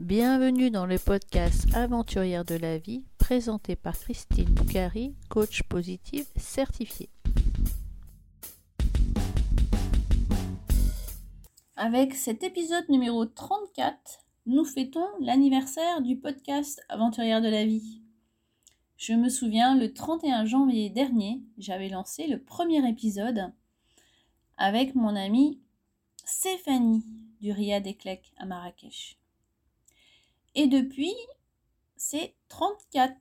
Bienvenue dans le podcast Aventurière de la vie, présenté par Christine Boucari, coach positive certifiée. Avec cet épisode numéro 34, nous fêtons l'anniversaire du podcast Aventurière de la vie. Je me souviens, le 31 janvier dernier, j'avais lancé le premier épisode avec mon amie Stéphanie du Riyad Eklek à Marrakech. Et depuis, c'est 34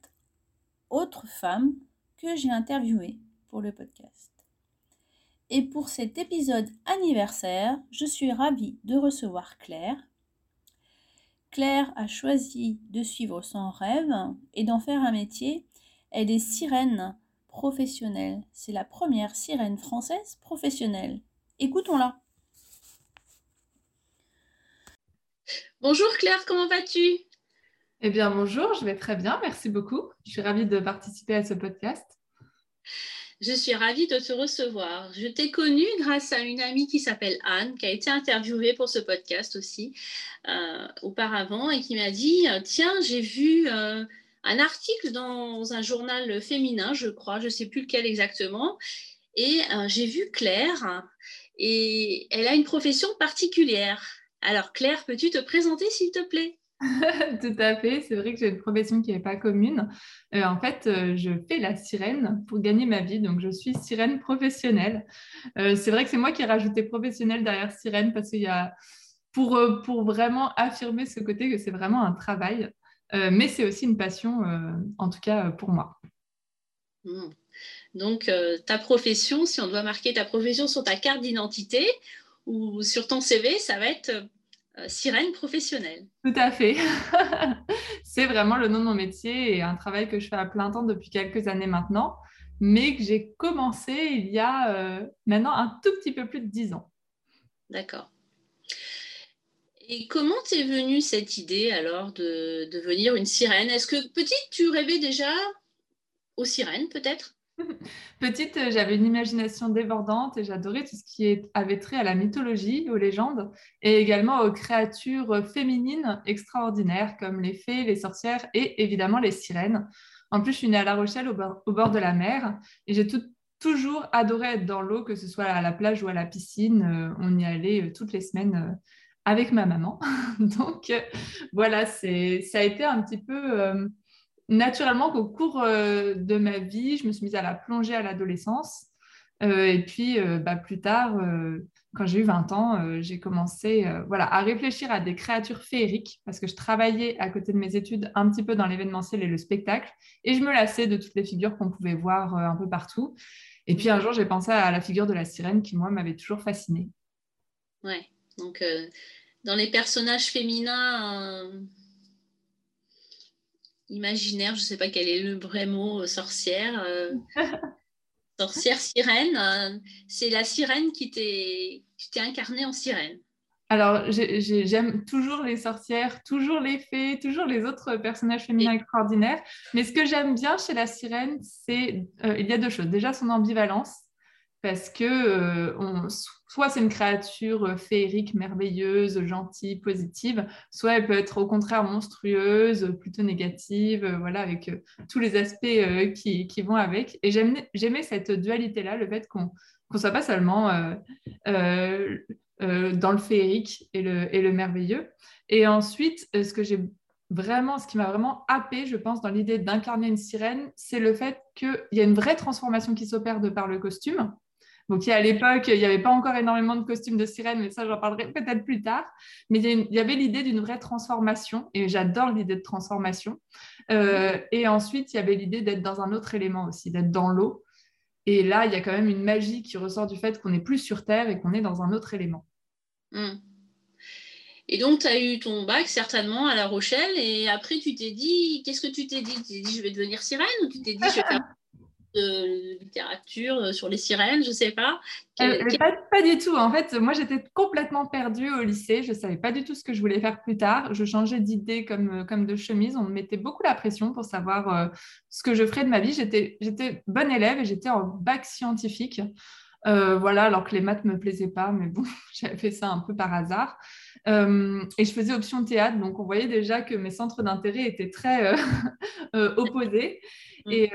autres femmes que j'ai interviewées pour le podcast. Et pour cet épisode anniversaire, je suis ravie de recevoir Claire. Claire a choisi de suivre son rêve et d'en faire un métier. Elle est sirène professionnelle. C'est la première sirène française professionnelle. Écoutons-la. Bonjour Claire, comment vas-tu? Eh bien bonjour, je vais très bien, merci beaucoup. Je suis ravie de participer à ce podcast. Je suis ravie de te recevoir. Je t'ai connue grâce à une amie qui s'appelle Anne, qui a été interviewée pour ce podcast aussi euh, auparavant et qui m'a dit, euh, tiens, j'ai vu euh, un article dans un journal féminin, je crois, je ne sais plus lequel exactement, et j'ai vu Claire, et elle a une profession particulière. Alors Claire, peux-tu te présenter s'il te plaît? Tout à fait, c'est vrai que j'ai une profession qui n'est pas commune. Euh, en fait, euh, je fais la sirène pour gagner ma vie, donc je suis sirène professionnelle. Euh, c'est vrai que c'est moi qui ai rajouté professionnel derrière sirène parce qu'il y a, pour, pour vraiment affirmer ce côté que c'est vraiment un travail, mais c'est aussi une passion, en tout cas pour moi. Hmm. Donc, ta profession, si on doit marquer ta profession sur ta carte d'identité, ou sur ton CV, ça va être sirène professionnelle. Tout à fait. c'est vraiment le nom de mon métier et un travail que je fais à plein temps depuis quelques années maintenant, mais que j'ai commencé il y a euh, maintenant un tout petit peu plus de dix ans. D'accord. Et comment t'es venue cette idée alors de devenir une sirène? Est-ce que petite, tu rêvais déjà aux sirènes peut-être? Petite, euh, j'avais une imagination débordante et j'adorais tout ce qui avait trait à la mythologie, aux légendes et également aux créatures féminines extraordinaires comme les fées, les sorcières et évidemment les sirènes. En plus, je suis née à La Rochelle au bord, de la mer et j'ai toujours adoré être dans l'eau, que ce soit à la plage ou à la piscine. Euh, on y allait euh, toutes les semaines avec ma maman. Donc voilà, ça a été un petit peu naturellement qu'au cours euh, de ma vie, je me suis mise à la plongée à l'adolescence. Euh, et puis, euh, bah, plus tard, quand j'ai eu 20 ans, j'ai commencé voilà, à réfléchir à des créatures féeriques parce que je travaillais à côté de mes études un petit peu dans l'événementiel et le spectacle. Et je me lassais de toutes les figures qu'on pouvait voir un peu partout. Et puis un jour, j'ai pensé à la figure de la sirène qui, moi, m'avait toujours fascinée. Ouais, donc dans les personnages féminins imaginaire, je ne sais pas quel est le vrai mot, euh, sorcière. Euh, sorcière sirène, euh, c'est la sirène qui t'est incarnée en sirène. Alors, j'aime toujours les sorcières, toujours les fées, toujours les autres personnages féminins extraordinaires. Mais ce que j'aime bien chez la sirène, c'est il y a deux choses. Déjà, son ambivalence parce que euh, soit c'est une créature euh, féerique, merveilleuse, gentille, positive, soit elle peut être au contraire monstrueuse, plutôt négative, euh, voilà, avec tous les aspects qui, vont avec. Et j'aimais cette dualité-là, le fait qu'on ne soit pas seulement dans le féerique et le, et le merveilleux. Et ensuite, ce que j'ai vraiment, ce qui m'a vraiment happé, je pense, dans l'idée d'incarner une sirène, c'est le fait qu'il y a une vraie transformation qui s'opère de par le costume. Donc, à l'époque, il n'y avait pas encore énormément de costumes de sirène, mais ça, j'en parlerai peut-être plus tard. Mais il y, avait l'idée d'une vraie transformation, et j'adore l'idée de transformation. Euh, et ensuite, il y avait l'idée d'être dans un autre élément aussi, d'être dans l'eau. Et là, il y a quand même une magie qui ressort du fait qu'on n'est plus sur Terre et qu'on est dans un autre élément. Hmm. Et donc, tu as eu ton bac certainement à La Rochelle, et après, tu t'es dit, qu'est-ce que tu t'es dit? Tu t'es dit, je vais devenir sirène, ou tu t'es dit, je vais faire de littérature euh, sur les sirènes, je sais pas. Euh, pas, du tout. En fait, moi, j'étais complètement perdue au lycée. Je savais pas du tout ce que je voulais faire plus tard. Je changeais d'idée comme, euh, comme de chemise. On me mettait beaucoup la pression pour savoir ce que je ferais de ma vie. J'étais bonne élève et j'étais en bac scientifique. voilà, alors que les maths ne me plaisaient pas, mais bon, j'avais fait ça un peu par hasard. et je faisais option théâtre, donc on voyait déjà que mes centres d'intérêt étaient très opposés. Mm. Et,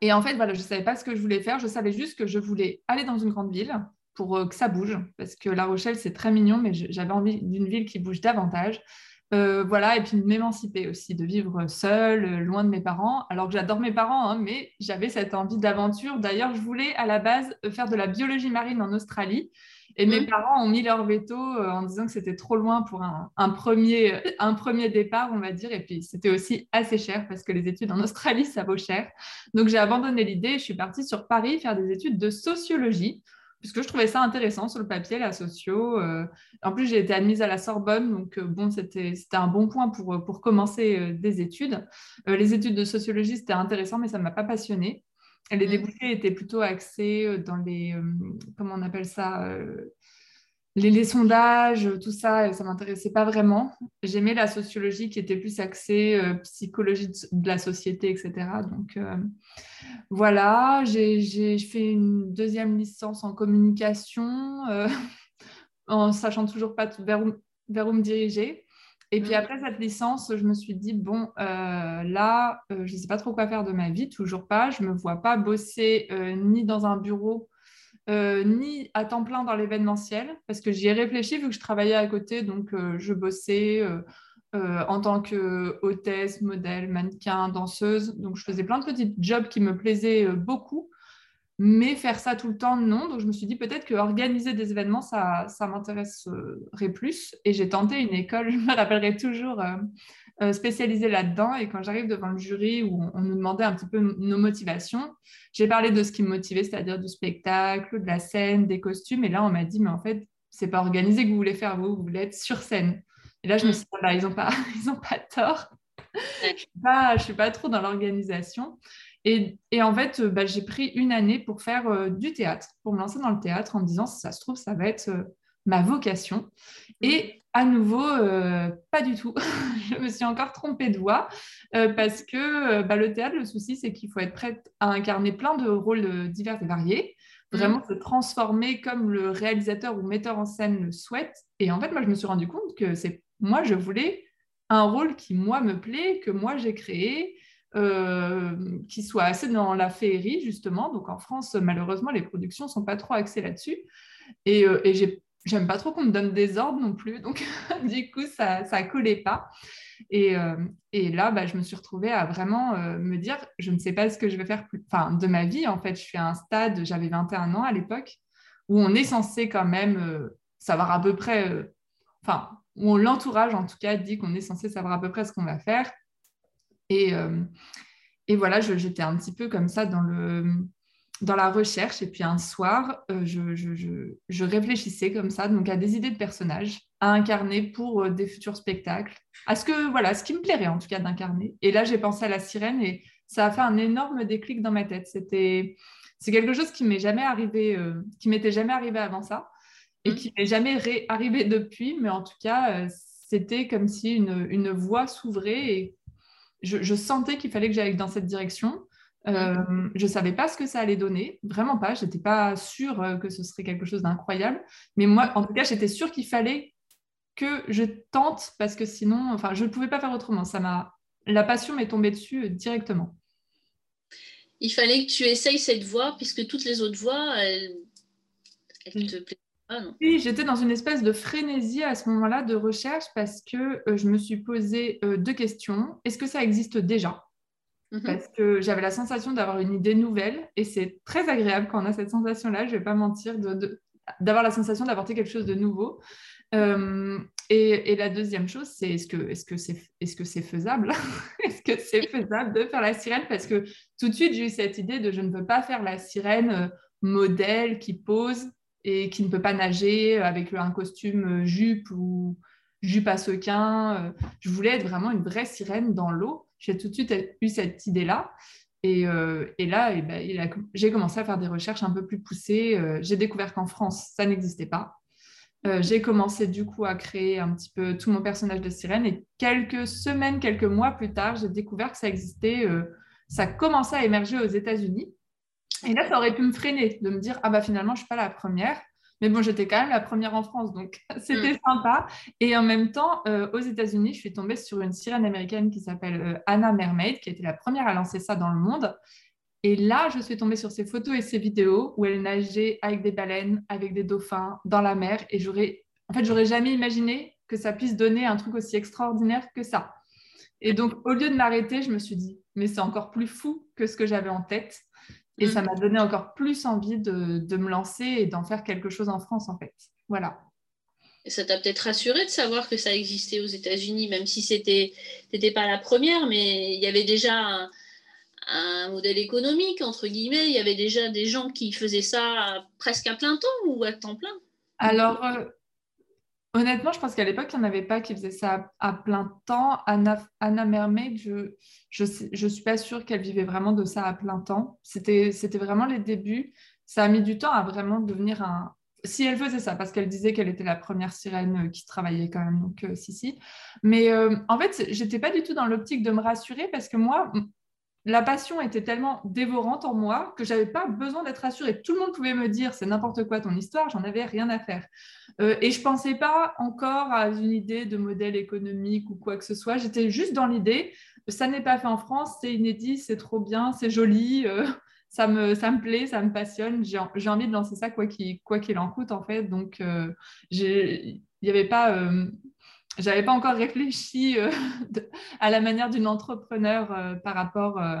et en fait, je ne savais pas ce que je voulais faire. Je savais juste que je voulais aller dans une grande ville pour que ça bouge, parce que La Rochelle, c'est très mignon, mais j'avais envie d'une ville qui bouge davantage. Euh, voilà, et puis de m'émanciper aussi, de vivre seule, euh, loin de mes parents. Alors que j'adore mes parents, hein, mais j'avais cette envie d'aventure. D'ailleurs, je voulais à la base euh, faire de la biologie marine en Australie. Et mes mmh. parents ont mis leur veto en disant que c'était trop loin pour un, premier, un premier départ, on va dire. Et puis, c'était aussi assez cher parce que les études en Australie, ça vaut cher. Donc, j'ai abandonné l'idée. Je suis partie sur Paris faire des études de sociologie puisque je trouvais ça intéressant sur le papier, la socio. Euh. en plus, j'ai été admise à la Sorbonne, donc euh, bon, c'était un bon point pour, euh, pour commencer des études. les études de sociologie, c'était intéressant, mais ça ne m'a pas passionnée. Les mmh. débouchés étaient plutôt axés dans les, comment on appelle ça, les, sondages, tout ça, ça ne m'intéressait pas vraiment. J'aimais la sociologie qui était plus axée euh, psychologie de, la société, etc. Donc euh, voilà, j'ai fait une deuxième licence en communication, euh, en sachant toujours pas vers où, vers où me diriger. Et puis mmh. après cette licence, je me suis dit, bon, là, je ne sais pas trop quoi faire de ma vie, toujours pas. Je ne me vois pas bosser ni dans un bureau euh, ni à temps plein dans l'événementiel, parce que j'y ai réfléchi vu que je travaillais à côté, donc euh, je bossais euh, en tant que hôtesse, modèle, mannequin, danseuse, donc je faisais plein de petits jobs qui me plaisaient beaucoup, mais faire ça tout le temps, non. Donc je me suis dit peut-être que organiser des événements, ça, ça m'intéresserait plus, et j'ai tenté une école, je me rappellerai toujours euh, spécialisée là-dedans. Et quand j'arrive devant le jury où on, nous demandait un petit peu nos motivations, j'ai parlé de ce qui me motivait, c'est-à-dire du spectacle, de la scène, des costumes. Et là, on m'a dit, mais en fait, c'est pas organisé que vous voulez faire, vous, vous voulez être sur scène. Et là, je me mm. suis dit, bah, ils n'ont pas, ils ont pas tort. je ne suis pas trop dans l'organisation. Et, et, en fait, bah, j'ai pris une année pour faire euh, du théâtre, pour me lancer dans le théâtre en me disant, si ça se trouve, ça va être euh, ma vocation. Et à nouveau, euh, pas du tout. je me suis encore trompée de voix euh, parce que euh, bah, le théâtre, le souci, c'est qu'il faut être prête à incarner plein de rôles divers et variés, vraiment se transformer comme le réalisateur ou metteur en scène le souhaite. Et en fait, moi, je me suis rendu compte que c'est moi, je voulais un rôle qui, moi, me plaît, que moi, j'ai créé. Qui soit assez dans la féerie justement donc en France malheureusement les productions sont pas trop axées là-dessus et, et j'ai j'aime pas trop qu'on me donne des ordres non plus, donc du coup, ça ne collait pas. Et, euh, et là, bah, je me suis retrouvée à vraiment euh, me dire, je ne sais pas ce que je vais faire de ma vie. En fait, je suis à un stade, j'avais 21 ans à l'époque, où on est censé quand même euh, savoir à peu près, enfin, où l'entourage en tout cas dit qu'on est censé savoir à peu près ce qu'on va faire. Et, et voilà, j'étais un petit peu comme ça dans le dans la recherche. Et puis un soir, euh, je, réfléchissais comme ça, donc à des idées de personnages à incarner pour euh, des futurs spectacles, à ce que voilà, ce qui me plairait en tout cas d'incarner. Et là, j'ai pensé à la sirène et ça a fait un énorme déclic dans ma tête. C'était c'est quelque chose qui m'est jamais arrivé, euh, qui m'était jamais arrivé avant ça et mmh. qui m'est jamais arrivé depuis. Mais en tout cas, c'était comme si une, une voie s'ouvrait et je, je sentais qu'il fallait que j'aille dans cette direction. Euh, je ne savais pas ce que ça allait donner, vraiment pas. Je n'étais pas sûre euh, que ce serait quelque chose d'incroyable. Mais moi, en tout cas, j'étais sûre qu'il fallait que je tente parce que sinon, enfin, je ne pouvais pas faire autrement. Ça m'a, la passion m'est tombée dessus euh, directement. Il fallait que tu essayes cette voie puisque toutes les autres voies, elles, elles te plaisent non Oui, j'étais dans une espèce de frénésie à ce moment-là de recherche parce que je me suis posé deux questions. Est-ce que ça existe déjà? Mhm. parce que j'avais la sensation d'avoir une idée nouvelle et c'est très agréable quand on a cette sensation-là, je ne vais pas mentir, d'avoir la sensation d'apporter quelque chose de nouveau. Euh, et, la deuxième chose, c'est est-ce que c'est -ce c'est est -ce c'est faisable? Est-ce que c'est faisable de faire la sirène? Parce que tout de suite, j'ai eu cette idée de je ne veux pas faire la sirène euh, modèle qui pose et qui ne peut pas nager avec un costume euh, jupe ou jupe à sequin. Je voulais être vraiment une vraie sirène dans l'eau j'ai tout de suite eu cette idée-là. Et, euh, là, eh ben, j'ai commencé à faire des recherches un peu plus poussées. Euh, j'ai découvert qu'en France, ça n'existait pas. Euh, j'ai commencé du coup à créer un petit peu tout mon personnage de sirène. Et quelques semaines, quelques mois plus tard, j'ai découvert que ça existait. ça commençait à émerger aux États-Unis. Et là, ça aurait pu me freiner, de me dire, ah bah finalement, je ne suis pas la première. Mais bon, j'étais quand même la première en France, donc c'était mm. sympa. Et en même temps, euh, aux États-Unis, je suis tombée sur une sirène américaine qui s'appelle euh, Anna Mermaid, qui était la première à lancer ça dans le monde. Et là, je suis tombée sur ses photos et ses vidéos où elle nageait avec des baleines, avec des dauphins dans la mer. Et j'aurais, en fait, j'aurais jamais imaginé que ça puisse donner un truc aussi extraordinaire que ça. Et donc, au lieu de m'arrêter, je me suis dit, mais c'est encore plus fou que ce que j'avais en tête. Et ça mm. m'a donné encore plus envie de, me lancer et d'en faire quelque chose en France, en fait. Voilà. Et ça t'a peut-être rassuré de savoir que ça existait aux États-Unis, même si c'était n'étais pas la première, mais il y avait déjà un, modèle économique, entre guillemets. Il y avait déjà des gens qui faisaient ça presque à plein temps ou à temps plein? Alors, euh, Honnêtement, je pense qu'à l'époque, il n'y en avait pas qui faisaient ça à, plein temps. Anna, Anna Mermaid, je ne suis pas sûre qu'elle vivait vraiment de ça à plein temps. C'était vraiment les débuts. Ça a mis du temps à vraiment devenir un... Si elle faisait ça, parce qu'elle disait qu'elle était la première sirène euh, qui travaillait quand même, donc euh, si, si. Mais euh, en fait, j'étais pas du tout dans l'optique de me rassurer, parce que moi, la passion était tellement dévorante en moi que j'avais pas besoin d'être rassurée. Tout le monde pouvait me dire c'est n'importe quoi ton histoire, j'en avais rien à faire. Euh, et je pensais pas encore à une idée de modèle économique ou quoi que ce soit. J'étais juste dans l'idée ça n'est pas fait en France, c'est inédit, c'est trop bien, c'est joli, euh, ça, me, ça me plaît, ça me passionne. J'ai envie de lancer ça quoi qu'il quoi qu'il en coûte en fait. Donc euh, il n'y avait pas j'avais pas encore réfléchi euh, à la manière d'une entrepreneur euh, par rapport, euh,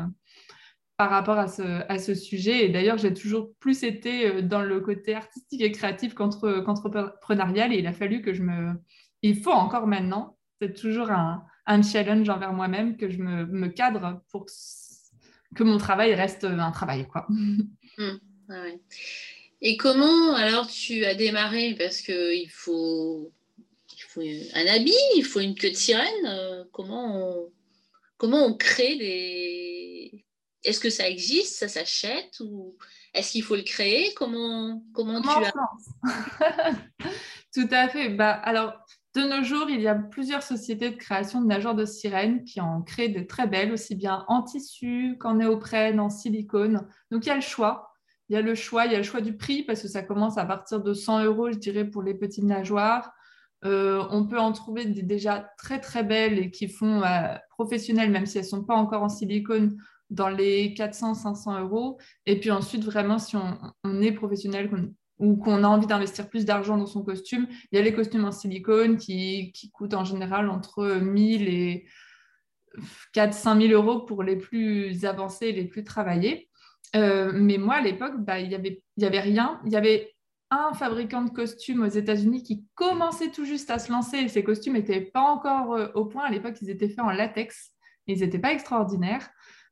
par rapport à, ce, à ce sujet. Et d'ailleurs, j'ai toujours plus été dans le côté artistique et créatif qu'entrepreneurial. et il a fallu que je me... Il faut encore maintenant, c'est toujours un, un, challenge envers moi-même que je me, me, cadre pour que, mon travail reste un travail. Quoi. Mmh. Et comment alors tu as démarré? Parce qu'il faut faut un habit, il faut une queue de sirène. Euh, comment, on, comment on crée des. Est-ce que ça existe Ça s'achète Ou est-ce qu'il faut le créer Comment, comment, tu as. Tout à fait. Bah, alors, de nos jours, il y a plusieurs sociétés de création de nageurs de sirène qui en créent des très belles, aussi bien en tissu qu'en néoprène, en silicone. Donc, il y a le choix. Il y a le choix, il y a le choix du prix parce que ça commence à partir de 100 euros, je dirais, pour les petites nageoires. Euh, on peut en trouver déjà très très belles et qui font euh, professionnelles, même si elles ne sont pas encore en silicone, dans les 400-500 euros. Et puis ensuite, vraiment, si on, est professionnel ou qu'on a envie d'investir plus d'argent dans son costume, il y a les costumes en silicone qui, coûtent en général entre 1000 et 4 000 euros pour les plus avancés et les plus travaillés. Euh, mais moi, à l'époque, bah, il n'y avait, y avait rien. Il y avait un fabricant de costumes aux États-Unis qui commençait tout juste à se lancer et ces costumes n'étaient pas encore euh, au point. À l'époque, ils étaient faits en latex. Ils n'étaient pas extraordinaires.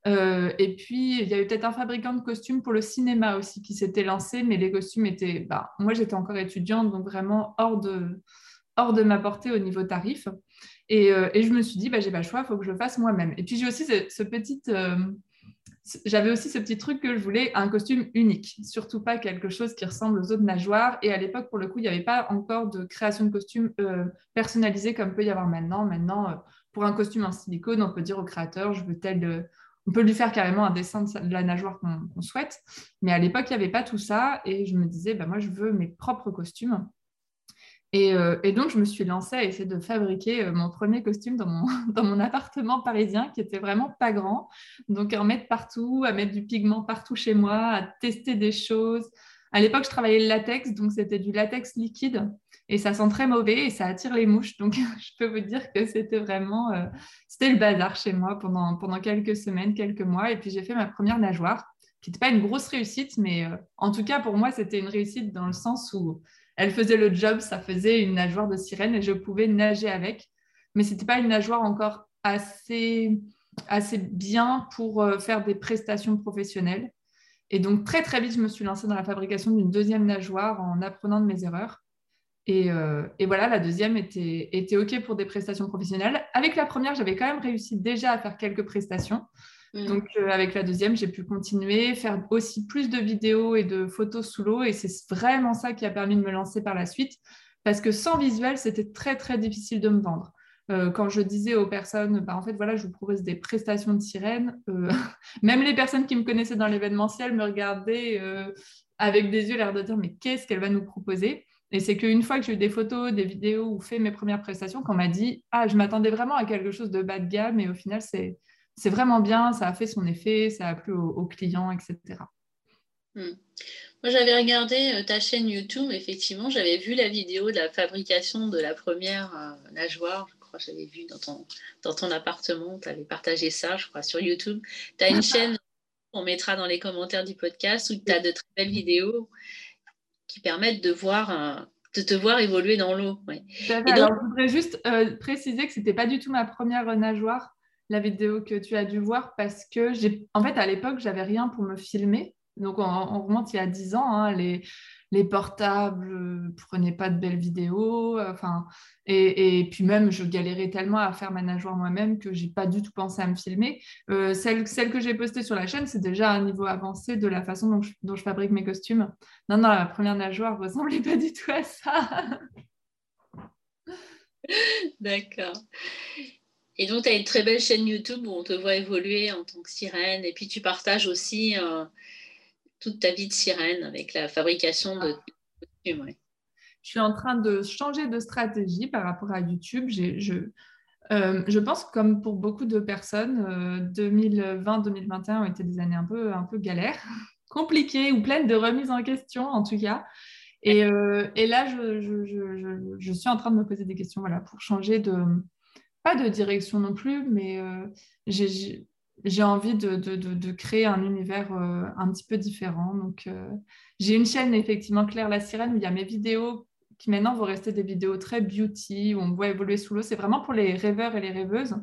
Euh, et puis, il y avait peut-être un fabricant de costumes pour le cinéma aussi qui s'était lancé, mais les costumes étaient. Bah, moi, j'étais encore étudiante, donc vraiment hors de, hors de ma portée au niveau tarif. Et, euh, et je me suis dit, bah, j'ai pas le choix, il faut que je le fasse moi-même. Et puis, j'ai aussi ce, petit j'avais aussi ce petit truc que je voulais un costume unique, surtout pas quelque chose qui ressemble aux autres nageoires. Et à l'époque, pour le coup, il n'y avait pas encore de création de costume euh, personnalisé comme peut y avoir maintenant. Maintenant, euh, pour un costume en silicone, on peut dire au créateur, je veux tel. Euh, on peut lui faire carrément un dessin de la nageoire qu'on souhaite. Mais à l'époque, il n'y avait pas tout ça. Et je me disais, bah, moi, je veux mes propres costumes. Euh, et, donc, je me suis lancée à essayer de fabriquer euh, mon premier costume dans mon, dans mon appartement parisien qui était vraiment pas grand. Donc, à en mettre partout, à mettre du pigment partout chez moi, à tester des choses. À l'époque, je travaillais le latex, donc c'était du latex liquide et ça sent très mauvais et ça attire les mouches. Donc, je peux vous dire que c'était vraiment, euh, c'était le bazar chez moi pendant, pendant quelques semaines, quelques mois. Et puis, j'ai fait ma première nageoire, qui n'était pas une grosse réussite, mais en tout cas, pour moi, c'était une réussite dans le sens où elle faisait le job, ça faisait une nageoire de sirène et je pouvais nager avec. Mais ce n'était pas une nageoire encore assez, bien pour euh, faire des prestations professionnelles. Et donc, très, très vite, je me suis lancée dans la fabrication d'une deuxième nageoire en apprenant de mes erreurs. Et, euh, voilà, la deuxième était, était OK pour des prestations professionnelles. Avec la première, j'avais quand même réussi déjà à faire quelques prestations. Mm. Donc, euh, avec la deuxième, j'ai pu continuer, faire aussi plus de vidéos et de photos sous l'eau. Et c'est vraiment ça qui a permis de me lancer par la suite. Parce que sans visuel, c'était très, très difficile de me vendre. euh, quand je disais aux personnes, bah, en fait, voilà, je vous propose des prestations de sirène, euh, même les personnes qui me connaissaient dans l'événementiel me regardaient avec des yeux, l'air de dire, mais qu'est-ce qu'elle va nous proposer? Et c'est qu'une fois que j'ai eu des photos, des vidéos ou fait mes premières prestations, qu'on m'a dit, ah, je m'attendais vraiment à quelque chose de bas de gamme, et au final, c'est, c'est vraiment bien, ça a fait son effet, ça a plu aux, clients, etc. Hmm. Moi, j'avais regardé ta chaîne YouTube, effectivement, j'avais vu la vidéo de la fabrication de la première nageoire crois que j'avais vu dans ton, dans ton appartement, tu avais partagé ça, je crois, sur YouTube. Tu as une chaîne, on mettra dans les commentaires du podcast, où tu as de très belles vidéos qui permettent de voir de te voir évoluer dans l'eau. Alors, je voudrais juste euh, préciser que ce n'était pas du tout ma première nageoire, la vidéo que tu as dû voir, parce que j'ai, en fait, à l'époque, j'avais rien pour me filmer. Donc, on, remonte il y a 10 ans. Hein, les, les portables ne prenaient pas de belles vidéos. Enfin, et, puis même, je galérais tellement à faire ma nageoire moi-même que j'ai pas du tout pensé à me filmer. Euh, celle, celle, que j'ai postée sur la chaîne, c'est déjà un niveau avancé de la façon dont je, dont je fabrique mes costumes. Non, non, la première nageoire ressemblait pas du tout à ça. D'accord. Et donc, tu as une très belle chaîne YouTube où on te voit évoluer en tant que sirène. Et puis, tu partages aussi euh, toute ta vie de sirène avec la fabrication de costumes. Je suis en train de changer de stratégie par rapport à YouTube. Je, euh, je pense que comme pour beaucoup de personnes, 2020-2021 euh, ont été des années un peu, un peu galères, compliquées ou pleines de remises en question en tout cas. Et, euh, et là, je, je, je, suis en train de me poser des questions voilà, pour changer de, pas de direction non plus, mais j'ai j'ai envie de, de, de, créer un univers euh, un petit peu différent. Donc, euh, j'ai une chaîne, effectivement, Claire la Sirène, où il y a mes vidéos qui maintenant vont rester des vidéos très beauty, où on voit évoluer sous l'eau. C'est vraiment pour les rêveurs et les rêveuses.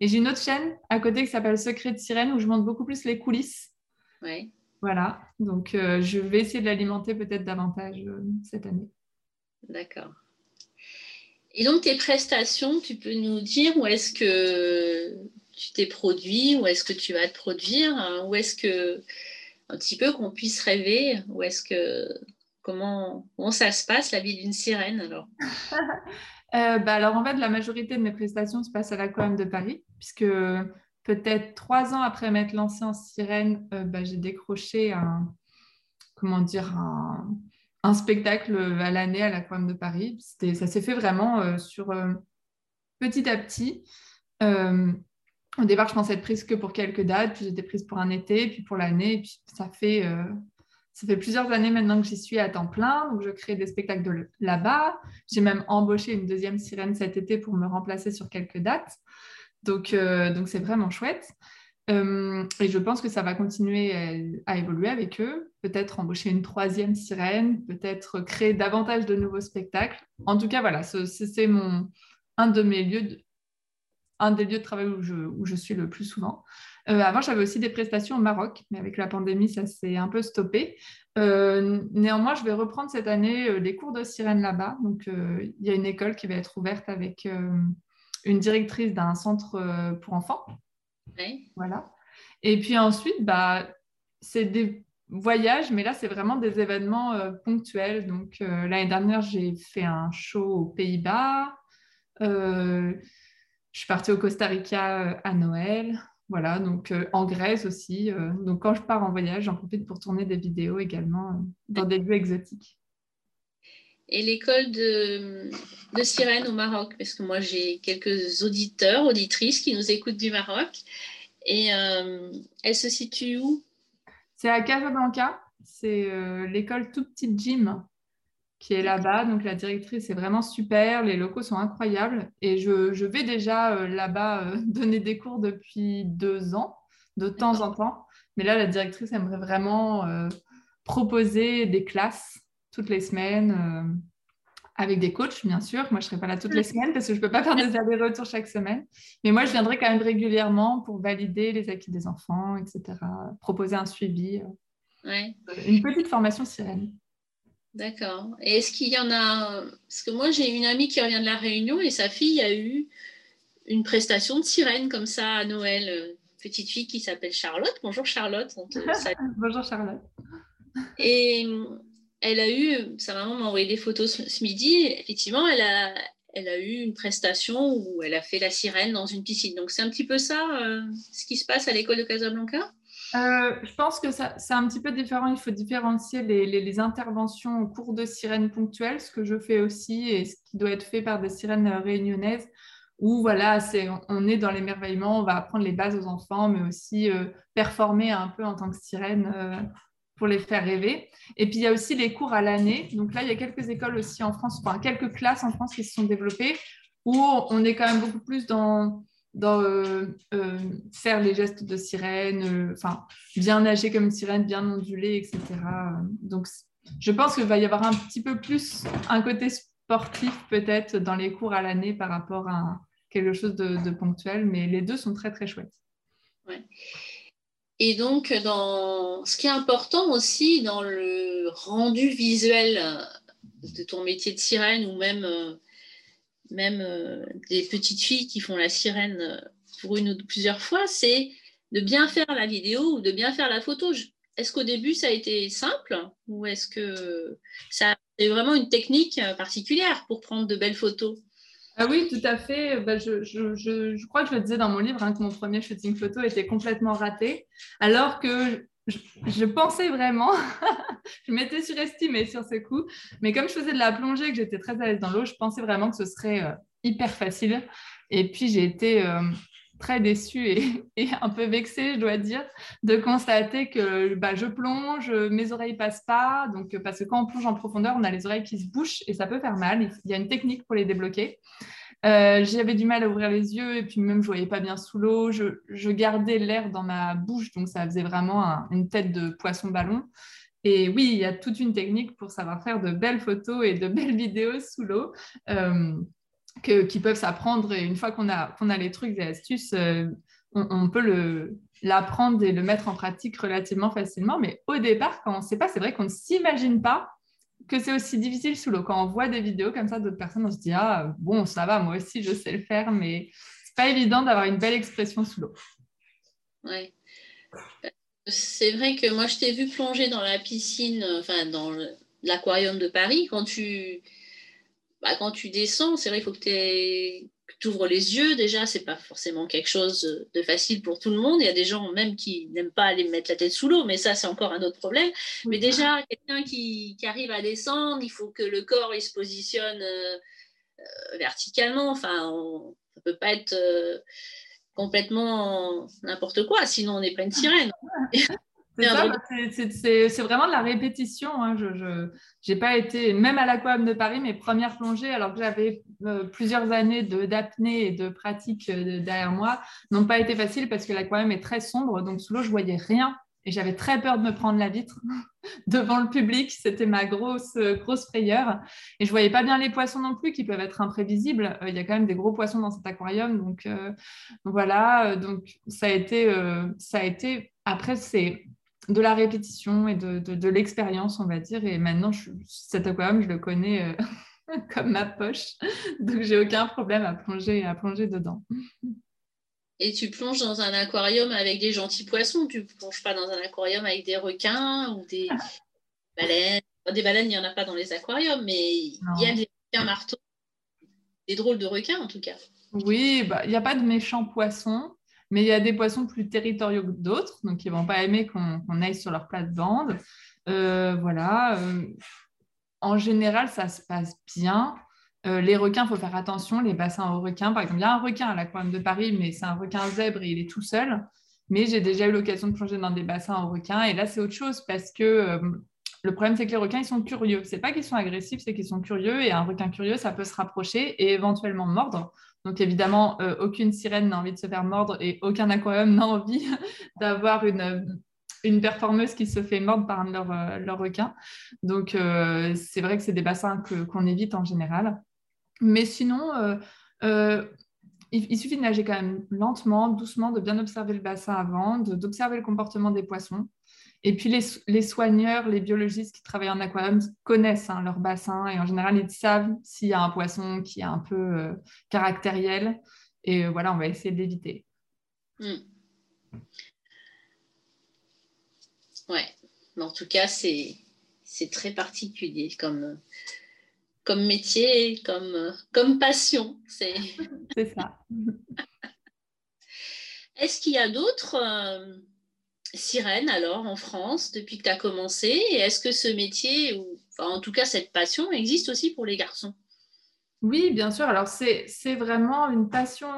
Et j'ai une autre chaîne à côté qui s'appelle Secret de Sirène, où je montre beaucoup plus les coulisses. Oui. Voilà. Donc, euh, je vais essayer de l'alimenter peut-être davantage cette année. D'accord. Et donc, tes prestations, tu peux nous dire où est-ce que tu t'es produit, où est-ce que tu vas te produire, hein, où est-ce que un petit peu qu'on puisse rêver, où est-ce que comment, comment ça se passe la vie d'une sirène alors? Euh, bah alors en fait la majorité de mes prestations se passent à l'aquarium de Paris puisque peut-être trois ans après m'être lancée en sirène, euh, bah, j'ai décroché un comment dire un, spectacle à l'année à l'aquarium de Paris. Ça s'est fait vraiment euh, sur petit à petit. Au départ, je pensais être prise que pour quelques dates, puis j'étais prise pour un été, puis pour l'année, ça fait, euh, plusieurs années maintenant que j'y suis à temps plein, donc je crée des spectacles là-bas. J'ai même embauché une deuxième sirène cet été pour me remplacer sur quelques dates. Donc, euh, donc c'est vraiment chouette. Euh, et je pense que ça va continuer à, évoluer avec eux. Peut-être embaucher une troisième sirène, peut-être créer davantage de nouveaux spectacles. En tout cas, voilà, c'est mon un de mes lieux de, un des lieux de travail où je, suis le plus souvent. Euh, avant, j'avais aussi des prestations au Maroc, mais avec la pandémie, ça s'est un peu stoppé. Euh, néanmoins, je vais reprendre cette année euh, les cours de sirène là-bas. Donc, il y a une école qui va être ouverte avec une directrice d'un centre pour enfants. Voilà. Et puis ensuite, bah, c'est des voyages, mais là, c'est vraiment des événements ponctuels. Donc, l'année dernière, j'ai fait un show aux Pays-Bas. Je suis partie au Costa Rica euh, à Noël. Voilà, donc euh, en Grèce aussi. Euh, donc quand je pars en voyage, j'en profite pour tourner des vidéos également dans des lieux exotiques. Et l'école de, de sirène au Maroc, parce que moi j'ai quelques auditeurs, auditrices qui nous écoutent du Maroc. Et elle se situe où? C'est à Casablanca. C'est l'école tout petite gym qui est là-bas. Donc la directrice est vraiment super, les locaux sont incroyables et je, vais déjà euh, là-bas euh, donner des cours depuis deux ans, de temps en temps. Mais là, la directrice aimerait vraiment euh, proposer des classes toutes les semaines avec des coachs, bien sûr. Moi, je ne serai pas là toutes les semaines parce que je ne peux pas faire des allers-retours chaque semaine. Mais moi, je viendrai quand même régulièrement pour valider les acquis des enfants, etc. Proposer un suivi. Une petite formation sirène. D'accord. Et est-ce qu'il y en a Parce que moi, j'ai une amie qui revient de la Réunion et sa fille a eu une prestation de sirène comme ça à Noël. Une petite fille qui s'appelle Charlotte. Bonjour Charlotte. Bonjour Charlotte. Et elle a eu, sa maman m'a envoyé des photos ce, midi. Effectivement, elle a, elle a eu une prestation où elle a fait la sirène dans une piscine. Donc c'est un petit peu ça ce qui se passe à l'école de Casablanca Je pense que c'est un petit peu différent. Il faut différencier les, les, interventions au cours de sirènes ponctuelles, ce que je fais aussi et ce qui doit être fait par des sirènes réunionnaises où voilà, c'est, on est dans l'émerveillement, on va apprendre les bases aux enfants, mais aussi euh, performer un peu en tant que sirène euh, pour les faire rêver. Et puis il y a aussi les cours à l'année. Donc là, il y a quelques écoles aussi en France, enfin quelques classes en France qui se sont développées, où on est quand même beaucoup plus dans, dans euh, faire les gestes de sirène, enfin bien nager comme une sirène, bien onduler, etc. Donc je pense qu'il va y avoir un petit peu plus un côté sportif peut-être dans les cours à l'année par rapport à quelque chose de, ponctuel, mais les deux sont très très chouettes. Et donc, dans... ce qui est important aussi dans le rendu visuel de ton métier de sirène ou même, euh, même euh, des petites filles qui font la sirène pour une ou plusieurs fois, c'est de bien faire la vidéo ou de bien faire la photo. Est-ce qu'au début, ça a été simple ou est-ce que ça c'est vraiment une technique euh, particulière pour prendre de belles photos? Ah oui, tout à fait. Bah, je, crois que je le disais dans mon livre hein, que mon premier shooting photo était complètement raté, alors que je, pensais vraiment, je m'étais surestimée sur ce coup, mais comme je faisais de la plongée, que j'étais très à l'aise dans l'eau, je pensais vraiment que ce serait euh, hyper facile. Et puis j'ai été euh, très déçue et, un peu vexée, je dois dire, de constater que bah, je plonge, mes oreilles passent pas. Donc, parce que quand on plonge en profondeur, on a les oreilles qui se bouchent et ça peut faire mal. Il y a une technique pour les débloquer. Euh, j'avais du mal à ouvrir les yeux et puis même je voyais pas bien sous l'eau. Je, gardais l'air dans ma bouche, donc ça faisait vraiment une tête de poisson ballon. Et oui, il y a toute une technique pour savoir faire de belles photos et de belles vidéos sous l'eau. Euh, qui peuvent s'apprendre. Et une fois qu'on a, qu'on a les trucs et astuces, euh, on, peut l'apprendre et le mettre en pratique relativement facilement. Mais au départ, quand on ne sait pas, c'est vrai qu'on ne s'imagine pas que c'est aussi difficile sous l'eau. Quand on voit des vidéos comme ça d'autres personnes, on se dit Ah, bon, ça va, moi aussi, je sais le faire, mais c'est pas évident d'avoir une belle expression sous l'eau. Oui. C'est vrai que moi, je t'ai vu plonger dans la piscine, enfin, dans l'aquarium de Paris, quand tu bah, quand tu descends, c'est vrai, il faut que tu ouvres les yeux. Déjà, c'est pas forcément quelque chose de facile pour tout le monde. Il y a des gens même qui n'aiment pas aller mettre la tête sous l'eau, mais ça, c'est encore un autre problème. Mais déjà, quelqu'un qui, arrive à descendre, il faut que le corps il se positionne euh, euh, verticalement. Enfin, ça peut pas être euh, complètement n'importe quoi, sinon on n'est pas une sirène. C'est vraiment de la répétition. Hein. Je n'ai pas été, même à l'aquarium de Paris, mes premières plongées, alors que j'avais euh, plusieurs années d'apnée et de pratique euh, derrière moi, n'ont pas été faciles parce que l'aquarium est très sombre. Donc sous l'eau, je voyais rien et j'avais très peur de me prendre la vitre devant le public. C'était ma grosse, grosse frayeur. Et je voyais pas bien les poissons non plus, qui peuvent être imprévisibles. Euh, il y a quand même des gros poissons dans cet aquarium. Donc, voilà, donc ça a été, ça a été après, c'est de la répétition et de, l'expérience, on va dire. Et maintenant, je, cet aquarium, je le connais euh, comme ma poche. Donc, j'ai aucun problème à plonger, à plonger dedans. Et tu plonges dans un aquarium avec des gentils poissons? Tu ne plonges pas dans un aquarium avec des requins ou des baleines? Des baleines, il n'y en a pas dans les aquariums, mais il y a des requins marteaux. Des drôles de requins, en tout cas. Oui, bah, il n'y a pas de méchants poissons. Mais il y a des poissons plus territoriaux que d'autres, donc ils ne vont pas aimer qu'on aille sur leur plate-bande. Euh, voilà. Euh, en général, ça se passe bien. Euh, les requins, il faut faire attention. Les bassins aux requins, par exemple, il y a un requin à l'aquarium de Paris, mais c'est un requin zèbre et il est tout seul. Mais j'ai déjà eu l'occasion de plonger dans des bassins aux requins. Et là, c'est autre chose parce que le problème, c'est que les requins, ils sont curieux. C'est pas qu'ils sont agressifs, c'est qu'ils sont curieux. Et un requin curieux, ça peut se rapprocher et éventuellement mordre. Donc évidemment, euh, aucune sirène n'a envie de se faire mordre et aucun aquarium n'a envie d'avoir une, une performeuse qui se fait mordre par leurs euh, requins. Donc euh, c'est vrai que c'est des bassins qu'on évite en général. Mais sinon, il, suffit de nager quand même lentement, doucement, de bien observer le bassin avant, d'observer le comportement des poissons. Et puis les, soigneurs, les biologistes qui travaillent en aquarium connaissent hein, leur bassin et en général ils savent s'il y a un poisson qui est un peu euh, caractériel. Et euh, voilà, on va essayer de l'éviter. Hmm. Ouais, mais en tout cas c'est très particulier comme, comme métier, comme, comme passion. C'est ça. Est-ce qu'il y a d'autres sirènes alors en France depuis que tu as commencé Et est-ce que ce métier, ou en tout cas cette passion, existe aussi pour les garçons? Oui, bien sûr. Alors c'est vraiment une passion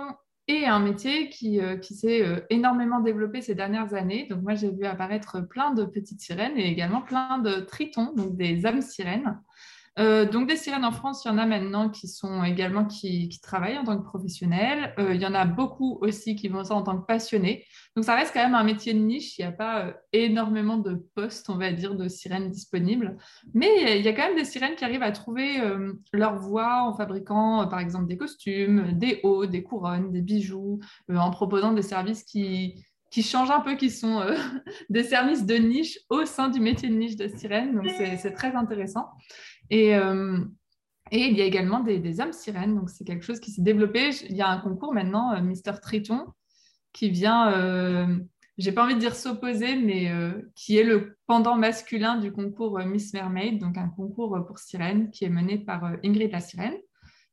et un métier qui, euh, qui s'est euh, énormément développé ces dernières années. Donc moi, j'ai vu apparaître plein de petites sirènes et également plein de tritons, donc des âmes sirènes. Euh, donc des sirènes en France, il y en a maintenant qui sont également qui, travaillent en tant que professionnels. Euh, il y en a beaucoup aussi qui vont ça en tant que passionnés. Donc ça reste quand même un métier de niche. Il n'y a pas euh, énormément de postes, on va dire, de sirènes disponibles. Mais il y a quand même des sirènes qui arrivent à trouver leur voie en fabriquant, par exemple, des costumes, des hauts, des couronnes, des bijoux, en proposant des services qui, qui changent un peu, qui sont des services de niche au sein du métier de niche de sirène. Donc, c'est très intéressant. Et, euh, et il y a également des, âmes sirènes. Donc, c'est quelque chose qui s'est développé. Il y a un concours maintenant, euh, Mister Triton, qui vient, euh, j'ai pas envie de dire s'opposer, mais qui est le pendant masculin du concours Miss Mermaid, donc un concours pour sirènes qui est mené par Ingrid la sirène,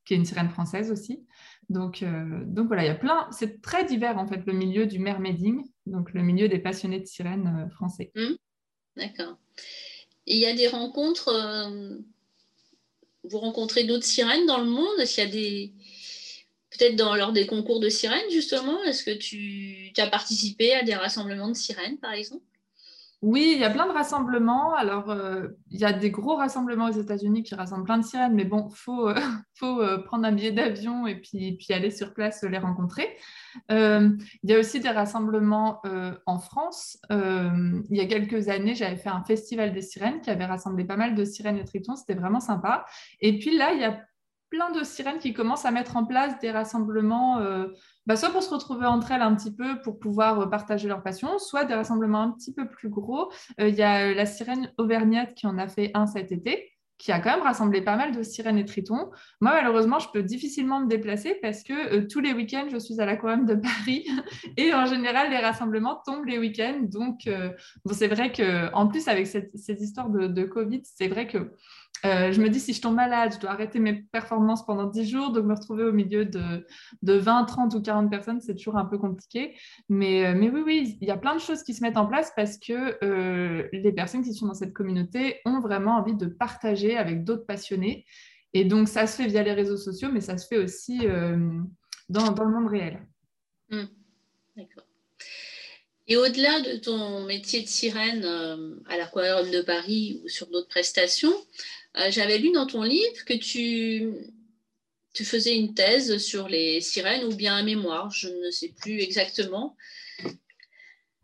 qui est une sirène française aussi. Donc, donc voilà, il y a plein, c'est très divers en fait le milieu du mermaiding, donc le milieu des passionnés de sirènes français. Mmh. D'accord. il y a des rencontres vous rencontrez d'autres sirènes dans le monde? Est-ce y a des. Peut-être lors des concours de sirènes, justement, est-ce que tu as participé à des rassemblements de sirènes, par exemple? Oui, il y a plein de rassemblements. Alors, euh, il y a des gros rassemblements aux États-Unis qui rassemblent plein de sirènes, mais bon, il faut, euh, faut euh, prendre un billet d'avion et puis, puis aller sur place les rencontrer. Il y a aussi des rassemblements en France. il y a quelques années, j'avais fait un festival des sirènes qui avait rassemblé pas mal de sirènes et tritons. C'était vraiment sympa. Et puis là, il y a plein de sirènes qui commencent à mettre en place des rassemblements bah, soit pour se retrouver entre elles un petit peu pour pouvoir euh, partager leur passion, soit des rassemblements un petit peu plus gros. Euh, il y a euh, la sirène auvergnate qui en a fait un cet été qui a quand même rassemblé pas mal de sirènes et tritons. Moi, malheureusement, je peux difficilement me déplacer parce que tous les week-ends, je suis à l'aquarium de Paris et en général, les rassemblements tombent les week-ends. Donc, bon, c'est vrai qu'en plus, avec cette, de, de Covid, c'est vrai que euh, je me dis, si je tombe malade, je dois arrêter mes performances pendant 10 jours, donc me retrouver au milieu de, 20, 30 ou 40 personnes, c'est toujours un peu compliqué. Mais, euh, mais oui, oui, il y a plein de choses qui se mettent en place parce que euh, les personnes qui sont dans cette communauté ont vraiment envie de partager avec d'autres passionnés. Et donc, ça se fait via les réseaux sociaux, mais ça se fait aussi dans, le monde réel. Mmh. D'accord. Et au-delà de ton métier de sirène à l'aquarium de Paris ou sur d'autres prestations, euh, j'avais lu dans ton livre que tu, tu faisais une thèse sur les sirènes ou bien un mémoire, je ne sais plus exactement.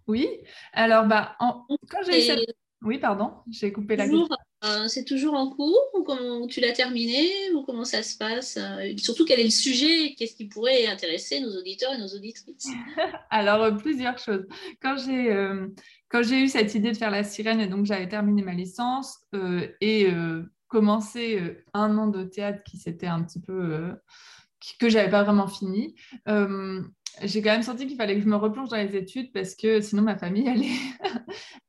Oui, alors bah, quand j'ai Oui, pardon, j'ai coupé la question. Euh, c'est toujours en cours ou comment tu l'as terminé ou comment ça se passe euh, Surtout quel est le sujet Qu'est-ce qui pourrait intéresser nos auditeurs et nos auditrices? Alors plusieurs choses. Quand j'ai quand j'ai eu cette idée de faire la sirène et donc j'avais terminé ma licence et commencé euh, un an de théâtre qui s'était un petit peu euh, que j'avais pas vraiment fini. Euh, j'ai quand même senti qu'il fallait que je me replonge dans les études parce que sinon ma famille allait,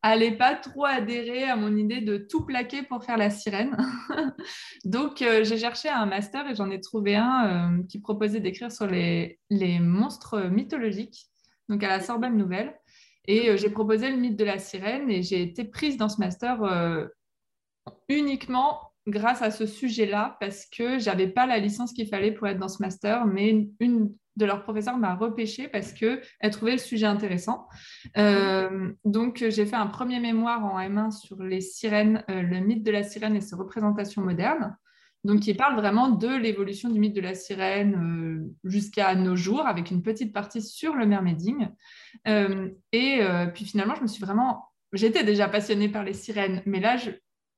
allait pas trop adhérer à mon idée de tout plaquer pour faire la sirène. Donc j'ai cherché un master et j'en ai trouvé un qui proposait d'écrire sur les, les, monstres mythologiques, donc à la Sorbonne Nouvelle. Et j'ai proposé le mythe de la sirène et j'ai été prise dans ce master uniquement grâce à ce sujet-là parce que j'avais pas la licence qu'il fallait pour être dans ce master, mais une de leurs professeurs m'a repêché parce qu'elle trouvait le sujet intéressant. Euh, donc, j'ai fait un premier mémoire en M1 sur les sirènes, euh, le mythe de la sirène et ses représentations modernes. Donc, qui parle vraiment de l'évolution du mythe de la sirène euh, jusqu'à nos jours, avec une petite partie sur le mermaiding. et puis finalement, je me suis vraiment j'étais déjà passionnée par les sirènes, mais là, je,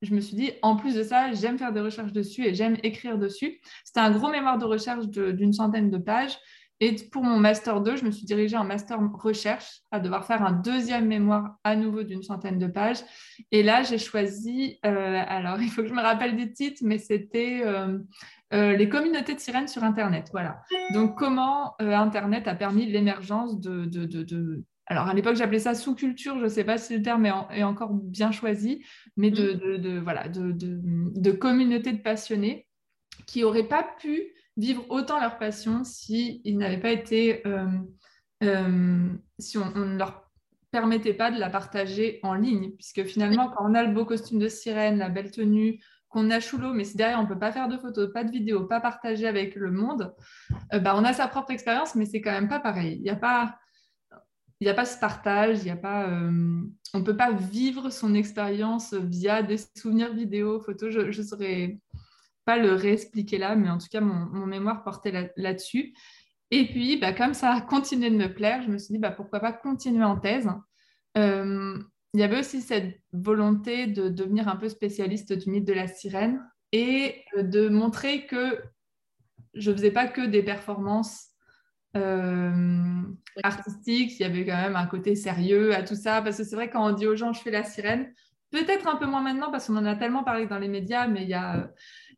je me suis dit, en plus de ça, j'aime faire des recherches dessus et j'aime écrire dessus. C'était un gros mémoire de recherche d'une centaine de pages. Et pour mon master 2, je me suis dirigée en master recherche, à devoir faire un deuxième mémoire à nouveau d'une centaine de pages. Et là, j'ai choisi, euh, alors il faut que je me rappelle des titres, mais c'était euh, euh, les communautés de sirènes sur Internet. Voilà. Donc, comment Internet a permis l'émergence de, alors à l'époque j'appelais ça sous-culture, je ne sais pas si le terme est, encore bien choisi, mais de, mm. de, voilà, de, communauté de passionnés qui n'auraient pas pu vivre autant leur passion s'ils n'avaient pas été, si on, ne leur permettait pas de la partager en ligne, puisque finalement, quand on a le beau costume de sirène, la belle tenue, qu'on a l'eau, mais si derrière on ne peut pas faire de photos, pas de vidéos, pas partager avec le monde, bah, on a sa propre expérience, mais c'est quand même pas pareil. Il n'y a pas il n'y a pas ce partage, il y a pas, euh, on ne peut pas vivre son expérience via des souvenirs vidéo, photos. Je ne saurais pas le réexpliquer là, mais en tout cas, mon, mémoire portait là-dessus. et puis, bah, comme ça a continué de me plaire, je me suis dit, bah, pourquoi pas continuer en thèse. Euh, il y avait aussi cette volonté de devenir un peu spécialiste du mythe de la sirène et de montrer que je ne faisais pas que des performances euh, artistique, il y avait quand même un côté sérieux à tout ça, parce que c'est vrai quand on dit aux gens je fais la sirène, peut-être un peu moins maintenant parce qu'on en a tellement parlé dans les médias, mais il y a,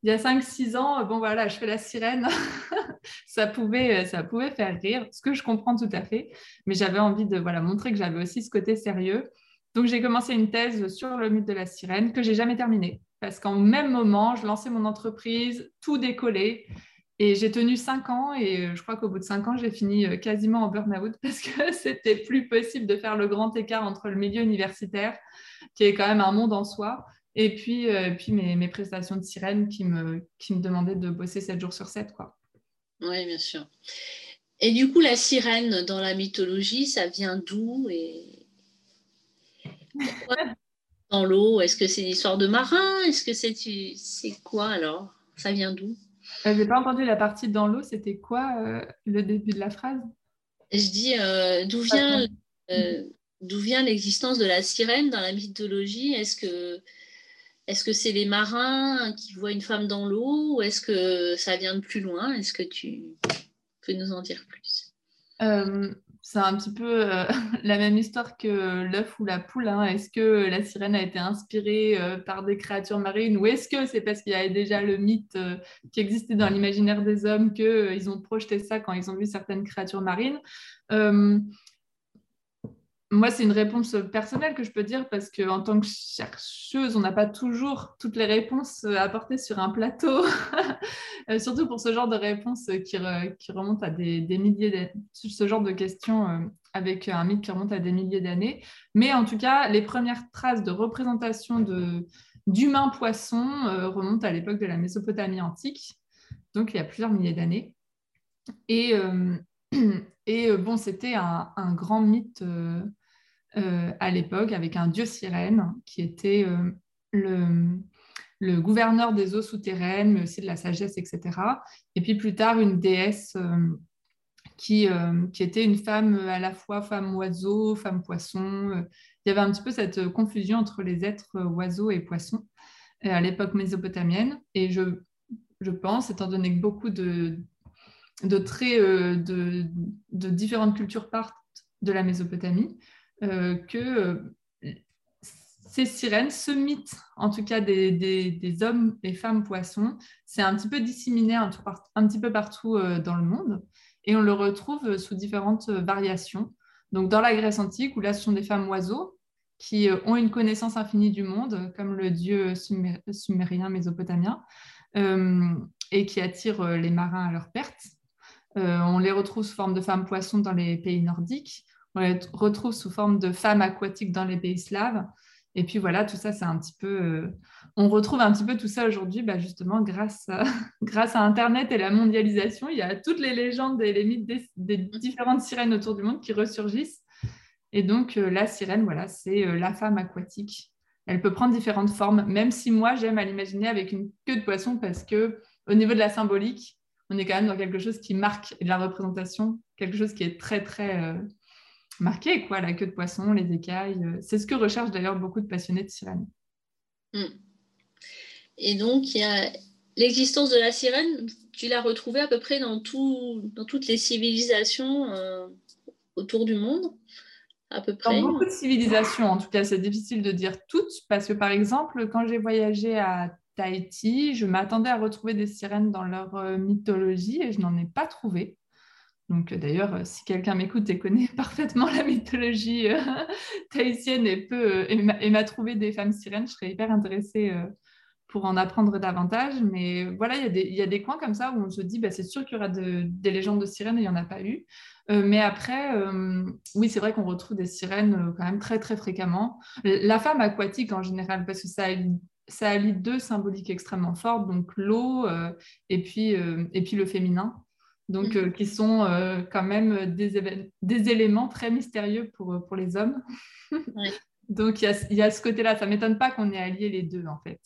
il y a 5-6 ans, bon voilà, je fais la sirène, ça, pouvait, ça pouvait faire rire, ce que je comprends tout à fait, mais j'avais envie de voilà, montrer que j'avais aussi ce côté sérieux. Donc j'ai commencé une thèse sur le mythe de la sirène que j'ai jamais terminée, parce qu'en même moment, je lançais mon entreprise, tout décollait. Et j'ai tenu cinq ans et euh, je crois qu'au bout de cinq ans, j'ai fini euh, quasiment en burn-out parce que c'était plus possible de faire le grand écart entre le milieu universitaire, qui est quand même un monde en soi, et puis, euh, puis mes, prestations de sirène qui me, qui me demandaient de bosser 7 jours sur 7. Quoi. Oui, bien sûr. Et du coup, la sirène dans la mythologie, ça vient d'où et... Dans l'eau, est-ce que c'est une histoire de marin? Est-ce que c'est c'est quoi alors? Ça vient d'où? Je n'ai pas entendu la partie dans l'eau. C'était quoi euh, le début de la phrase? Je dis euh, d'où vient, euh, d'où vient l'existence de la sirène dans la mythologie? Est-ce que est-ce que c'est les marins qui voient une femme dans l'eau ou est-ce que ça vient de plus loin? Est-ce que tu peux nous en dire plus? C'est un petit peu euh, la même histoire que l'œuf ou la poule. Hein. Est-ce que la sirène a été inspirée euh, par des créatures marines ou est-ce que c'est parce qu'il y avait déjà le mythe euh, qui existait dans l'imaginaire des hommes qu'ils ont projeté ça quand ils ont vu certaines créatures marines? Moi, c'est une réponse personnelle que je peux dire parce qu'en tant que chercheuse, on n'a pas toujours toutes les réponses apportées sur un plateau, euh, surtout pour ce genre de réponses qui, remontent à des, milliers d'années, ce genre de questions euh, avec un mythe qui remonte à des milliers d'années. Mais en tout cas, les premières traces de représentation d'humains poissons euh, remontent à l'époque de la Mésopotamie antique, donc il y a plusieurs milliers d'années. Et, et bon, c'était un, grand mythe euh, à l'époque avec un dieu sirène qui était euh, le, gouverneur des eaux souterraines, mais aussi de la sagesse, etc. Et puis plus tard, une déesse euh, qui, qui, était une femme à la fois femme oiseau, femme poisson. Il y avait un petit peu cette confusion entre les êtres oiseaux et poissons à l'époque mésopotamienne. Et je, je, pense, étant donné que beaucoup de, de traits de, de différentes cultures partent de la Mésopotamie, euh, que euh, ces sirènes, ce mythe, en tout cas des, hommes et femmes poissons, c'est un petit peu disséminé un, petit peu partout euh, dans le monde et on le retrouve sous différentes variations. Donc dans la Grèce antique, où là ce sont des femmes oiseaux qui ont une connaissance infinie du monde, comme le dieu sumérien mésopotamien, et qui attirent les marins à leur perte. On les retrouve sous forme de femmes poissons dans les pays nordiques on les retrouve sous forme de femmes aquatiques dans les pays slaves. Et puis voilà, tout ça, c'est un petit peu. Euh, on retrouve un petit peu tout ça aujourd'hui, bah, justement, grâce à, grâce à Internet et la mondialisation. Il y a toutes les légendes et les mythes des, différentes sirènes autour du monde qui ressurgissent. Et donc, euh, la sirène, voilà, c'est euh, la femme aquatique. Elle peut prendre différentes formes, même si moi, j'aime à l'imaginer avec une queue de poisson parce que, au niveau de la symbolique, on est quand même dans quelque chose qui marque de la représentation, quelque chose qui est très, très marqué, quoi, la queue de poisson, les écailles. Euh, c'est ce que recherchent d'ailleurs beaucoup de passionnés de sirène. Hmm. Et donc, il y a l'existence de la sirène, tu l'as retrouvée à peu près dans, tout, dans toutes les civilisations euh, autour du monde, à peu près. Dans beaucoup de civilisations, en tout cas, c'est difficile de dire toutes, parce que par exemple, quand j'ai voyagé à Tahiti, je m'attendais à retrouver des sirènes dans leur euh, mythologie et je n'en ai pas trouvé. Donc euh, d'ailleurs, euh, si quelqu'un m'écoute et connaît parfaitement la mythologie tahitienne et, peut, et m'a trouvé des femmes sirènes, je serais hyper intéressée pour en apprendre davantage. Mais voilà, il y, a des coins comme ça où on se dit, bah, c'est sûr qu'il y aura de, des légendes de sirènes et il n'y en a pas eu. Mais après, oui, c'est vrai qu'on retrouve des sirènes quand même très, très fréquemment. La femme aquatique en général, parce que ça ça allie deux symboliques extrêmement fortes, donc l'eau et, puis, et puis le féminin, donc mm. qui sont quand même des, des, éléments très mystérieux pour, pour les hommes. donc il y a, y a, ce côté-là, ça ne m'étonne pas qu'on ait allié les deux en fait.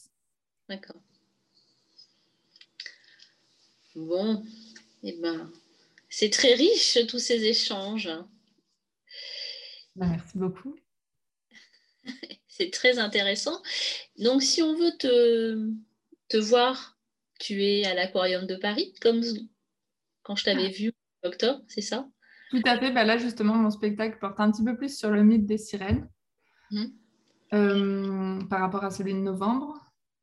D'accord. Bon, et eh ben, c'est très riche tous ces échanges. Ben, merci beaucoup. c'est très intéressant. Donc, si on veut te, te voir, tu es à l'Aquarium de Paris, comme quand je t'avais vu en octobre, c'est ça? Tout à fait. Ben là, justement, mon spectacle porte un petit peu plus sur le mythe des sirènes mmh. euh, par rapport à celui de novembre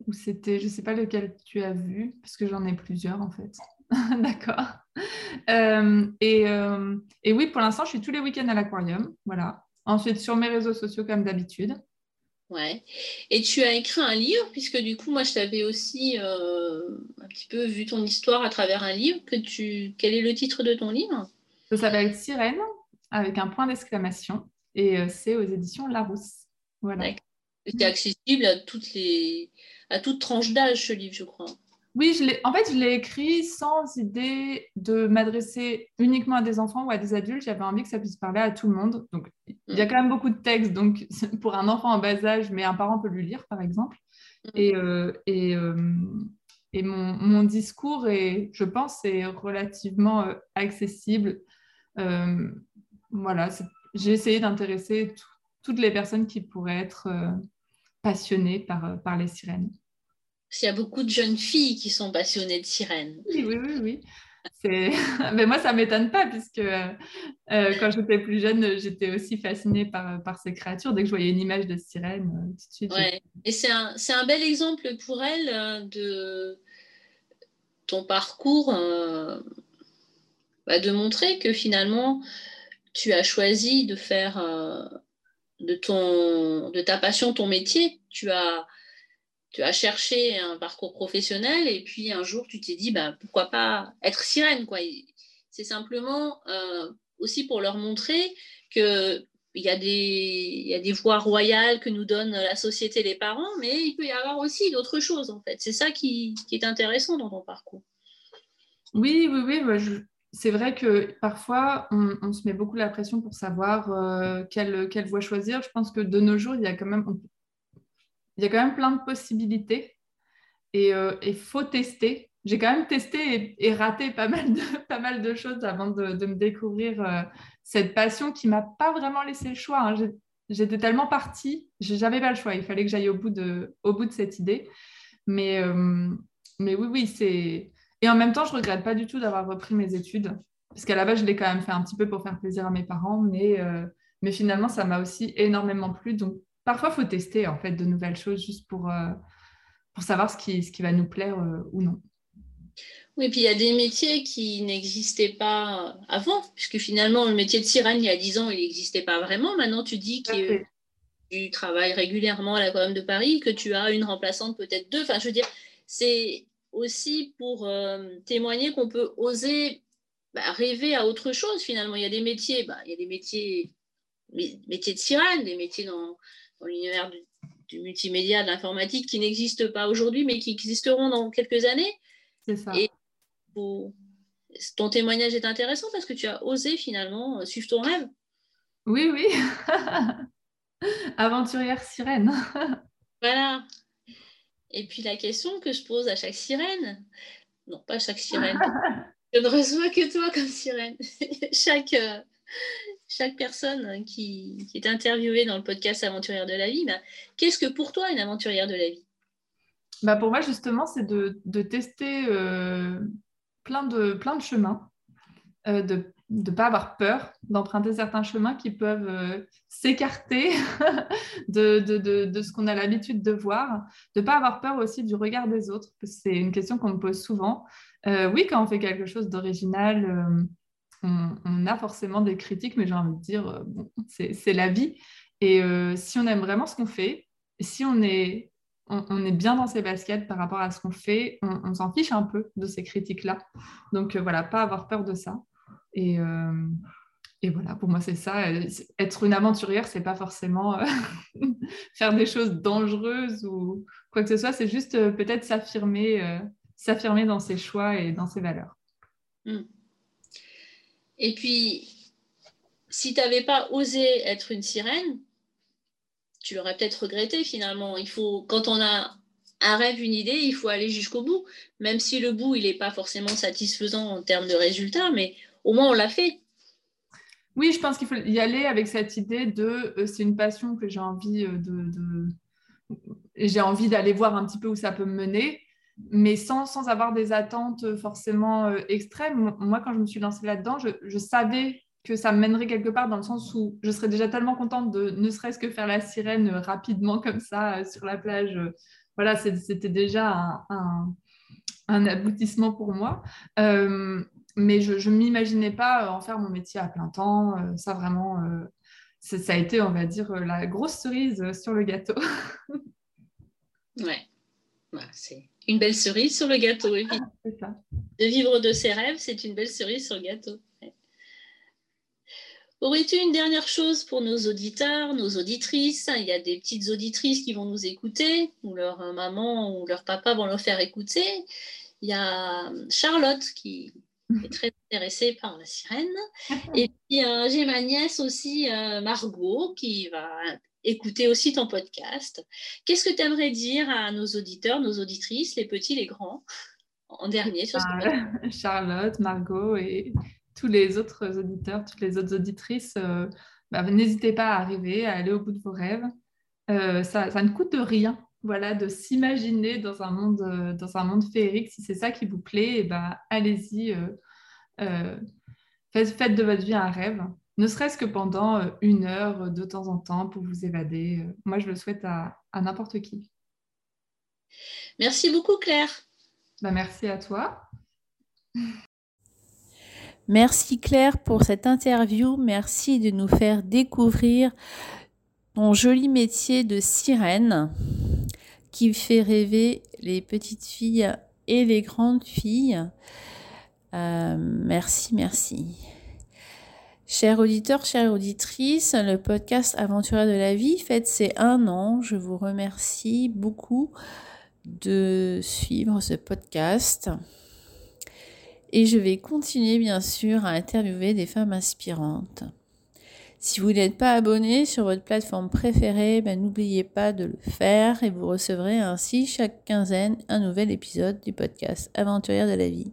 ou c'était, je ne sais pas lequel tu as vu, parce que j'en ai plusieurs en fait. D'accord. Euh, et, euh, et, oui, pour l'instant, je suis tous les week-ends à l'aquarium. Voilà. Ensuite, sur mes réseaux sociaux, comme d'habitude. Ouais. Et tu as écrit un livre, puisque du coup, moi, je t'avais aussi euh, un petit peu vu ton histoire à travers un livre. Que tu... Quel est le titre de ton livre? Ça s'appelle Sirène, avec un point d'exclamation. Et c'est aux éditions Larousse. Voilà. C'est accessible à toutes les à toute tranche d'âge, ce livre, je crois. Oui, je en fait, je l'ai écrit sans idée de m'adresser uniquement à des enfants ou à des adultes. J'avais envie que ça puisse parler à tout le monde. Donc, il y a mm. quand même beaucoup de textes. Donc, pour un enfant en bas âge, mais un parent peut lui lire, par exemple. Mm. Et, euh, et, euh, et mon, mon, discours, est, je pense, est relativement euh, accessible. voilà, j'ai essayé d'intéresser toutes les personnes qui pourraient être passionnée par, euh, par les sirènes. Il y a beaucoup de jeunes filles qui sont passionnées de sirènes. Oui, oui, oui. oui. Mais moi, ça ne m'étonne pas, puisque euh, euh, quand j'étais plus jeune, j'étais aussi fascinée par, par ces créatures. Dès que je voyais une image de sirène, tout de suite. Ouais. Et c'est un, un, bel exemple pour elle de ton parcours, bah, de montrer que finalement, tu as choisi de faire de, ton, de ta passion, ton métier. Tu as, tu as cherché un parcours professionnel et puis un jour tu t'es dit bah, pourquoi pas être sirène. Quoi. C'est simplement euh, aussi pour leur montrer que il y, a des, y a des voies royales que nous donne la société, les parents, mais il peut y avoir aussi d'autres choses en fait. C'est ça qui, qui, est intéressant dans ton parcours. Oui, oui, oui. Je, c'est vrai que parfois, on, se met beaucoup la pression pour savoir euh, quelle, voie choisir. Je pense que de nos jours, il y a quand même, il y quand même plein de possibilités et il euh, faut tester. J'ai quand même testé et, raté pas mal, de, pas mal de choses avant de, me découvrir euh, cette passion qui m'a pas vraiment laissé le choix. Hein. J'étais tellement partie, j'avais pas le choix. Il fallait que j'aille au, bout de, au bout de cette idée. Mais, mais oui, oui, c'est et en même temps, je ne regrette pas du tout d'avoir repris mes études, parce qu'à la base, je l'ai quand même fait un petit peu pour faire plaisir à mes parents, mais, euh, mais finalement, ça m'a aussi énormément plu. Donc, parfois, il faut tester en fait de nouvelles choses juste pour, euh, pour savoir ce qui, ce qui va nous plaire euh, ou non. Oui, puis il y a des métiers qui n'existaient pas avant, puisque finalement, le métier de sirène, il y a 10 ans, il n'existait pas vraiment. Maintenant, tu dis que tu travailles régulièrement à l'Aquarium de Paris, que tu as une remplaçante, peut-être deux. Enfin, je veux dire, c'est aussi pour euh, témoigner qu'on peut oser bah, rêver à autre chose finalement. Il y a des métiers, bah, il y a des métiers, métiers de sirène, des métiers dans, l'univers du, multimédia, de l'informatique qui n'existent pas aujourd'hui mais qui existeront dans quelques années. C'est ça. Et ton témoignage est intéressant parce que tu as osé finalement suivre ton rêve. Oui, oui. Aventurière sirène. voilà. Et puis la question que je pose à chaque sirène, non pas chaque sirène, je ne reçois que toi comme sirène, chaque, euh, chaque personne qui, est interviewée dans le podcast Aventurière de la vie, bah, qu'est-ce que pour toi une aventurière de la vie? Bah Pour moi justement, c'est de, tester euh, plein, de, plein de chemins, euh, de de ne pas avoir peur d'emprunter certains chemins qui peuvent euh, s'écarter de, de, ce qu'on a l'habitude de voir, de ne pas avoir peur aussi du regard des autres, c'est une question qu'on me pose souvent. Euh, oui, quand on fait quelque chose d'original, euh, on, a forcément des critiques, mais j'ai envie de dire, bon, c'est la vie. Et si on aime vraiment ce qu'on fait, si on est on, est bien dans ses baskets par rapport à ce qu'on fait. On, s'en fiche un peu de ces critiques-là. Donc euh, voilà, pas avoir peur de ça. Et, euh, voilà, pour moi, c'est ça. Être une aventurière, c'est pas forcément faire des choses dangereuses ou quoi que ce soit. C'est juste peut-être s'affirmer, s'affirmer dans ses choix et dans ses valeurs. Hmm. Et puis, si tu n'avais pas osé être une sirène, tu l'aurais peut-être regretté finalement. Il faut, quand on a un rêve, une idée, il faut aller jusqu'au bout, même si le bout, il n'est pas forcément satisfaisant en termes de résultats, mais au moins on l'a fait. Oui, je pense qu'il faut y aller avec cette idée de euh, c'est une passion que j'ai envie euh, de, j'ai envie d'aller voir un petit peu où ça peut me mener, mais sans, sans avoir des attentes forcément euh, extrêmes. Moi, quand je me suis lancée là-dedans, je, savais que ça mènerait quelque part dans le sens où je serais déjà tellement contente de ne serait-ce que faire la sirène rapidement comme ça euh, sur la plage. Euh, voilà, c'était déjà un, aboutissement pour moi. Euh, mais je ne m'imaginais pas en faire mon métier à plein temps. ça, vraiment, ça, a été, on va dire, la grosse cerise sur le gâteau. ouais, c'est une belle cerise sur le gâteau, ah, De vivre de ses rêves, c'est une belle cerise sur le gâteau. Aurais-tu une dernière chose pour nos auditeurs, nos auditrices? Il y a des petites auditrices qui vont nous écouter, ou leur maman ou leur papa vont leur faire écouter. Il y a Charlotte qui est très intéressée par la sirène. Et puis euh, j'ai ma nièce aussi, euh, Margot, qui va écouter aussi ton podcast. Qu'est-ce que tu aimerais dire à nos auditeurs, nos auditrices, les petits, les grands, en dernier sur ce Charlotte, Margot et tous les autres auditeurs, toutes les autres auditrices, euh, bah, n'hésitez pas à arriver, à aller au bout de vos rêves. Euh, ça, ne coûte rien voilà, de s'imaginer dans, un monde, euh, dans un monde féerique. Si c'est ça qui vous plaît, et eh ben, allez-y, faites, de votre vie un rêve, ne serait-ce que pendant une heure de temps en temps pour vous évader. Moi, je le souhaite à, n'importe qui. Merci beaucoup, Claire. Bah, merci à toi. Merci Claire pour cette interview. Merci de nous faire découvrir ton joli métier de sirène qui fait rêver les petites filles et les grandes filles. Euh, merci, merci. Chers auditeurs, chères auditrices, le podcast Aventurier de la vie fête ses un an. Je vous remercie beaucoup de suivre ce podcast. Et je vais continuer bien sûr à interviewer des femmes inspirantes. Si vous n'êtes pas abonné sur votre plateforme préférée, ben, n'oubliez pas de le faire et vous recevrez ainsi chaque quinzaine un nouvel épisode du podcast Aventurière de la vie.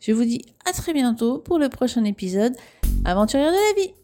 Je vous dis à très bientôt pour le prochain épisode Aventurière de la vie.